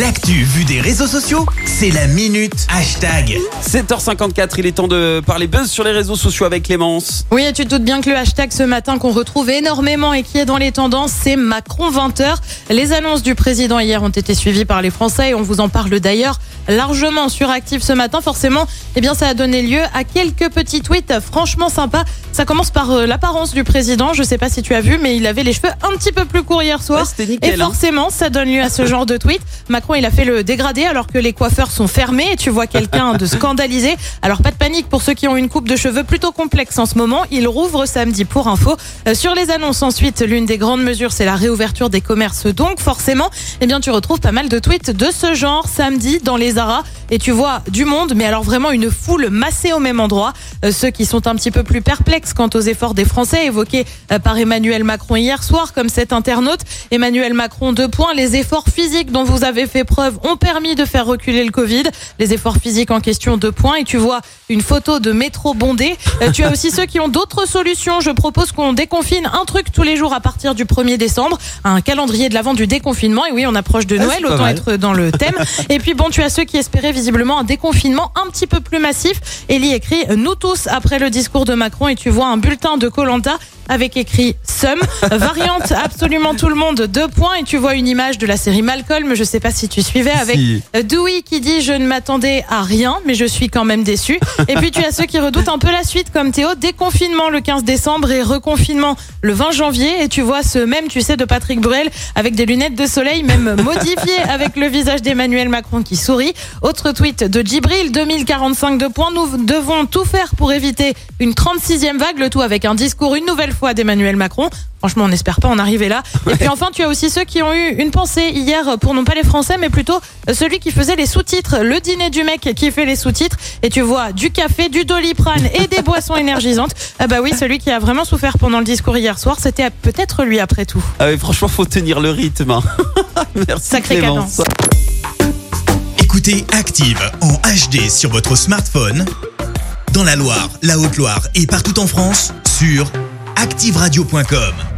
L'actu vue des réseaux sociaux, c'est la minute hashtag. 7h54, il est temps de parler buzz sur les réseaux sociaux avec Clémence. Oui, et tu te doutes bien que le hashtag ce matin qu'on retrouve énormément et qui est dans les tendances, c'est Macron 20h. Les annonces du président hier ont été suivies par les Français et on vous en parle d'ailleurs largement sur Active ce matin. Forcément, eh bien, ça a donné lieu à quelques petits tweets franchement sympas. Ça commence par euh, l'apparence du président. Je sais pas si tu as vu, mais il avait les cheveux un petit peu plus courts hier soir. Ouais, c'était nickel, et hein. forcément, ça donne lieu à ce genre de tweet. Macron, il a fait le dégradé alors que les coiffeurs sont fermés et tu vois quelqu'un de scandalisé. Alors pas de panique pour ceux qui ont une coupe de cheveux plutôt complexe en ce moment. Il rouvre samedi pour info. Euh, sur les annonces ensuite, l'une des grandes mesures, c'est la réouverture des commerces. Donc forcément, eh bien tu retrouves pas mal de tweets de ce genre samedi dans les Zara et tu vois du monde, mais alors vraiment une foule massée au même endroit. Euh, ceux qui sont un petit peu plus perplexes quant aux efforts des Français évoqués euh, par Emmanuel Macron hier soir, comme cet internaute. Emmanuel Macron, deux points. Les efforts physiques dont vous avez fait preuve ont permis de faire reculer le Covid. Les efforts physiques en question, deux points. Et tu vois une photo de métro bondé. Euh, tu as aussi ceux qui ont d'autres solutions. Je propose qu'on déconfine un truc tous les jours à partir du 1er décembre. Un calendrier de l'avant du déconfinement. Et oui, on approche de Ah, Noël, autant mal. être dans le thème. Et puis bon, tu as ceux qui espéraient visiblement un déconfinement un petit peu plus massif. Elie écrit Nous tous après le discours de Macron et tu vois un bulletin de Colanta avec écrit Sum, variante absolument tout le monde, deux points et tu vois une image de la série Malcolm, je sais pas si tu suivais avec Si. euh, Dewey qui dit je ne m'attendais à rien mais je suis quand même déçu. Et puis tu as ceux qui redoutent un peu la suite comme Théo, déconfinement le 15 décembre et reconfinement le 20 janvier et tu vois ce même tu sais de Patrick Bruel avec des lunettes de soleil même modifiées avec le visage d'Emmanuel Macron qui sourit. Autre tweet de Djibril 2045 de points nous devons tout faire pour éviter une 36e vague le tout avec un discours une nouvelle fois d'Emmanuel Macron. Franchement, on n'espère pas en arriver là. Et puis enfin, tu as aussi ceux qui ont eu une pensée hier pour non pas les Français, mais plutôt celui qui faisait les sous-titres, le dîner du mec qui fait les sous-titres. Et tu vois du café, du doliprane et des boissons énergisantes. Ah bah oui, celui qui a vraiment souffert pendant le discours hier soir, c'était peut-être lui après tout. Ah oui, franchement, faut tenir le rythme. hein. Merci Sacré Clémence. Écoutez Active en HD sur votre smartphone, dans la Loire, la Haute-Loire et partout en France, sur activeradio.com.